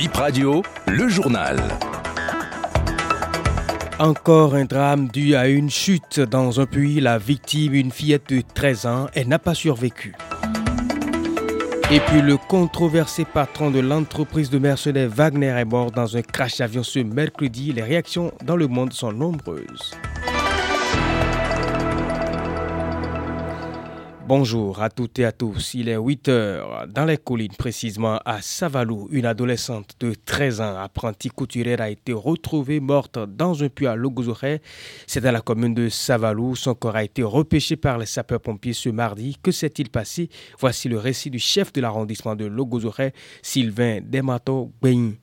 Bip Radio, le journal. Encore un drame dû à une chute dans un puits. La victime, une fillette de 13 ans, elle n'a pas survécu. Et puis le controversé patron de l'entreprise de mercenaires Wagner est mort dans un crash d'avion ce mercredi. Les réactions dans le monde sont nombreuses. Bonjour à toutes et à tous. Il est 8 heures. Dans les collines, précisément à Savalou, une adolescente de 13 ans, apprentie couturière, a été retrouvée morte dans un puits à Logozoré. C'est dans la commune de Savalou. Son corps a été repêché par les sapeurs-pompiers ce mardi. Que s'est-il passé? Voici le récit du chef de l'arrondissement de Logozoré, Sylvain Demato Gbein.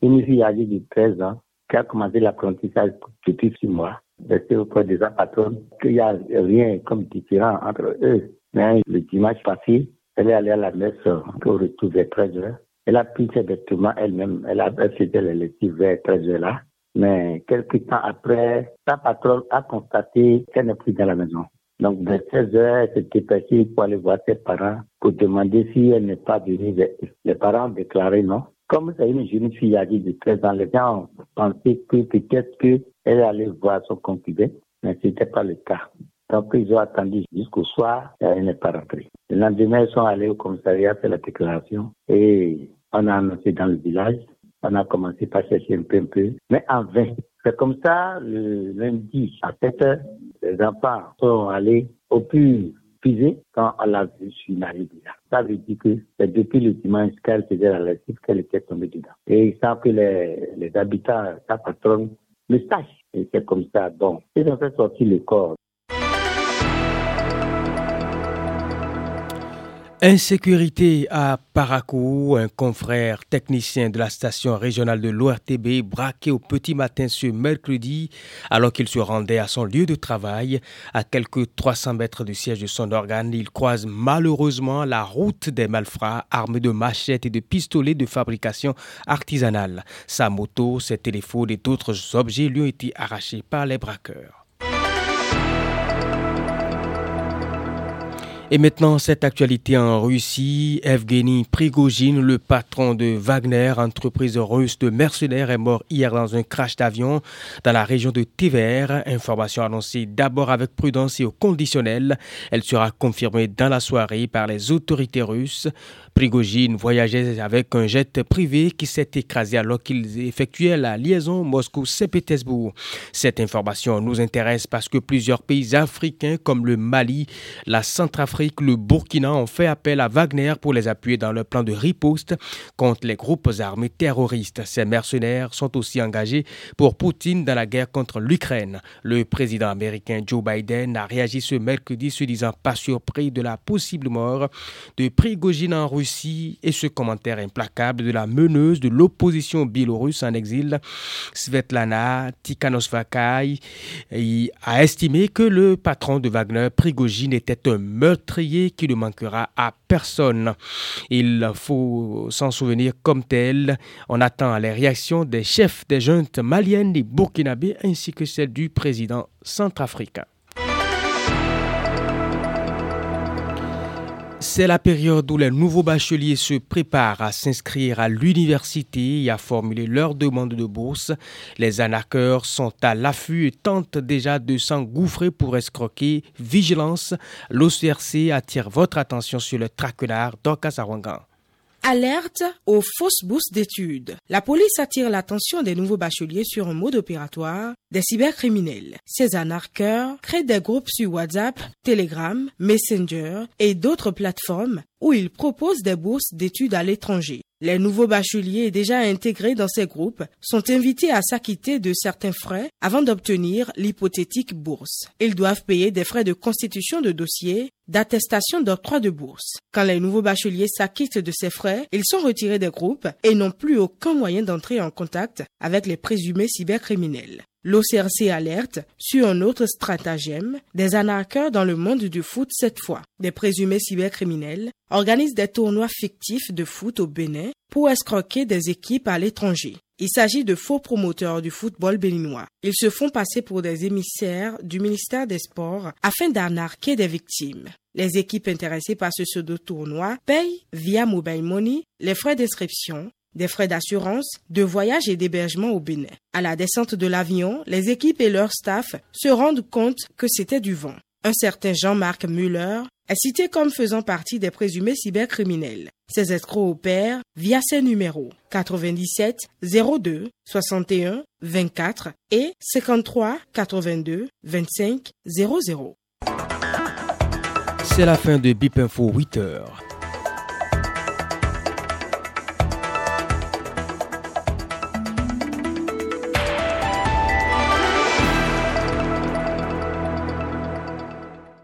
Une fille âgée de 13 ans qui a commencé l'apprentissage depuis 6 mois. Restée auprès de sa patronne, qu'il n'y a rien comme différent entre eux. Mais le dimanche passé, elle est allée à la messe pour retrouver 13 heures. Elle a pris ses vêtements elle-même. Elle a fait les lessives vers 13 heures là. Mais quelques temps après, sa patronne a constaté qu'elle n'est plus dans la maison. Donc, vers 16 heures, elle s'est dépêchée pour aller voir ses parents pour demander si elle n'est pas venue. Les parents ont déclaré non. Comme c'est une jeune fille âgée de 13 ans, les gens pensé que peut-être qu'elle allait voir son concubin, mais ce n'était pas le cas. Donc, ils ont attendu jusqu'au soir et elle n'est pas rentrée. Le lendemain, ils sont allés au commissariat faire la déclaration et on a annoncé dans le village. On a commencé par chercher un peu, un peu, mais en vain. C'est comme ça, le lundi, à 7 heures, les enfants sont allés au plus puiser quand on l'a vu sur une Ça veut dire que c'est depuis le dimanche qu'elle faisait la lessive qu'elle était tombée dedans. Et savent que les, les habitants, sa patronne, le sachent. Et c'est comme ça. Donc, ils ont fait sortir le corps Insécurité à Parakou, un confrère technicien de la station régionale de l'ORTB braqué au petit matin ce mercredi alors qu'il se rendait à son lieu de travail à quelques 300 mètres du siège de son organe. Il croise malheureusement la route des malfrats armés de machettes et de pistolets de fabrication artisanale. Sa moto, ses téléphones et d'autres objets lui ont été arrachés par les braqueurs. Et maintenant, cette actualité en Russie. Evgeny Prigogine, le patron de Wagner, entreprise russe de mercenaires, est mort hier dans un crash d'avion dans la région de Tver. Information annoncée d'abord avec prudence et au conditionnel. Elle sera confirmée dans la soirée par les autorités russes. Prigogine voyageait avec un jet privé qui s'est écrasé alors qu'il effectuait la liaison Moscou-Saint-Pétersbourg. Cette information nous intéresse parce que plusieurs pays africains comme le Mali, la Centrafrique, le Burkina ont fait appel à Wagner pour les appuyer dans leur plan de riposte contre les groupes armés terroristes. Ces mercenaires sont aussi engagés pour Poutine dans la guerre contre l'Ukraine. Le président américain Joe Biden a réagi ce mercredi se disant pas surpris de la possible mort de Prigogine en Russie et ce commentaire implacable de la meneuse de l'opposition biélorusse en exil, Svetlana Tikhanovskaya, a estimé que le patron de Wagner, Prigogine, était un meurtrier qui ne manquera à personne. Il faut s'en souvenir comme tel. On attend les réactions des chefs des juntes maliennes et burkinabés ainsi que celles du président centrafricain. C'est la période où les nouveaux bacheliers se préparent à s'inscrire à l'université et à formuler leur demande de bourse. Les anarcheurs sont à l'affût et tentent déjà de s'engouffrer pour escroquer. Vigilance, l'OCRC attire votre attention sur le traquenard d'Orkasawangan. Alerte aux fausses bourses d'études. La police attire l'attention des nouveaux bacheliers sur un mode opératoire des cybercriminels. Ces anarcheurs créent des groupes sur WhatsApp, Telegram, Messenger et d'autres plateformes où ils proposent des bourses d'études à l'étranger. Les nouveaux bacheliers déjà intégrés dans ces groupes sont invités à s'acquitter de certains frais avant d'obtenir l'hypothétique bourse. Ils doivent payer des frais de constitution de dossier, d'attestation d'octroi de bourse. Quand les nouveaux bacheliers s'acquittent de ces frais, ils sont retirés des groupes et n'ont plus aucun moyen d'entrer en contact avec les présumés cybercriminels. L'OCRC alerte sur un autre stratagème, des anarcheurs dans le monde du foot cette fois. Des présumés cybercriminels organisent des tournois fictifs de foot au Bénin pour escroquer des équipes à l'étranger. Il s'agit de faux promoteurs du football béninois. Ils se font passer pour des émissaires du ministère des Sports afin d'arnaquer des victimes. Les équipes intéressées par ce pseudo-tournoi payent via Mobile Money les frais d'inscription des frais d'assurance, de voyage et d'hébergement au Bénin. À la descente de l'avion, les équipes et leur staff se rendent compte que c'était du vent. Un certain Jean-Marc Muller est cité comme faisant partie des présumés cybercriminels. Ces escrocs opèrent via ces numéros 97 02 61 24 et 53 82 25 00. C'est la fin de Bip Info 8 heures.